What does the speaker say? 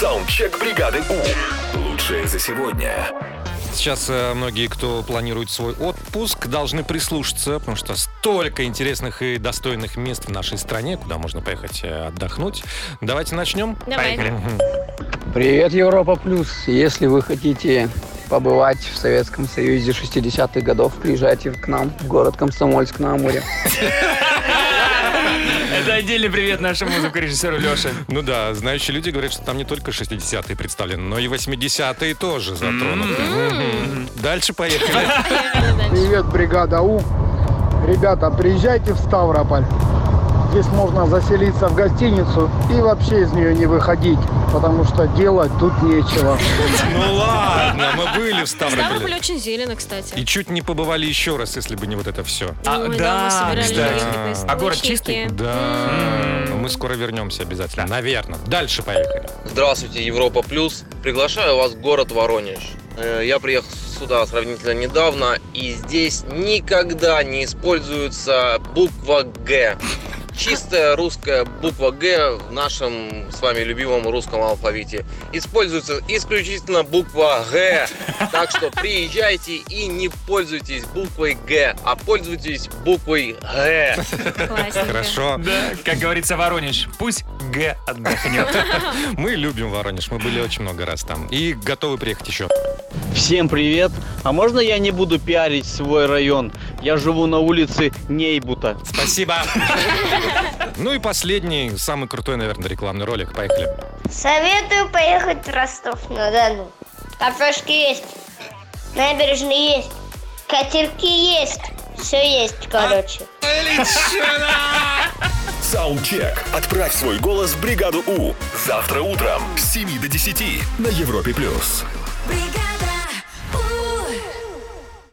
Саундчек бригады У. Лучшее за сегодня. Сейчас э, многие, кто планирует свой отпуск, должны прислушаться, потому что столько интересных и достойных мест в нашей стране, куда можно поехать э, отдохнуть. Давайте начнем. Давай. Привет, Европа Плюс! Если вы хотите побывать в Советском Союзе 60-х годов, приезжайте к нам в город Комсомольск на Амуре. Это отдельный привет нашему звукорежиссеру Леше. Ну да, знающие люди говорят, что там не только 60-е представлены, но и 80-е тоже затронуты. Мгм. Дальше поехали. Привет, бригада У. Ребята, приезжайте в Ставрополь. Здесь можно заселиться в гостиницу и вообще из нее не выходить, потому что делать тут нечего. Ну ладно, мы были в Ставрополь Ставрополе. очень зелено, кстати. И чуть не побывали еще раз, если бы не вот это все. А, Ой, да, мы собирали кстати. рыбные А город чистый? Да. Мы скоро вернемся обязательно. Наверное. Дальше поехали. Здравствуйте, Европа Плюс. Приглашаю вас в город Воронеж. Э, Я приехал сюда сравнительно недавно, и здесь никогда не используется буква «Г». Чистая русская буква «Г» в нашем с вами любимом русском алфавите. Используется исключительно буква «Г». Так что приезжайте и не пользуйтесь буквой «Г», а пользуйтесь буквой «Г». Классненько. Хорошо. Да, как говорится, Воронеж. Пусть Г отдохнет. Мы любим Воронеж. Мы были очень много раз там. И готовы приехать еще. Всем привет! А можно я не буду пиарить свой район? Я живу на улице Нейбута. Спасибо. Ну и последний, самый крутой, наверное, рекламный ролик. Поехали. Советую поехать в Ростов-на-Дону. Кафешки есть, набережные есть, катерки есть. Все есть, короче. Саундчек. Отправь свой голос в бригаду У. Завтра утром с 7 до 10 на Европе+. плюс.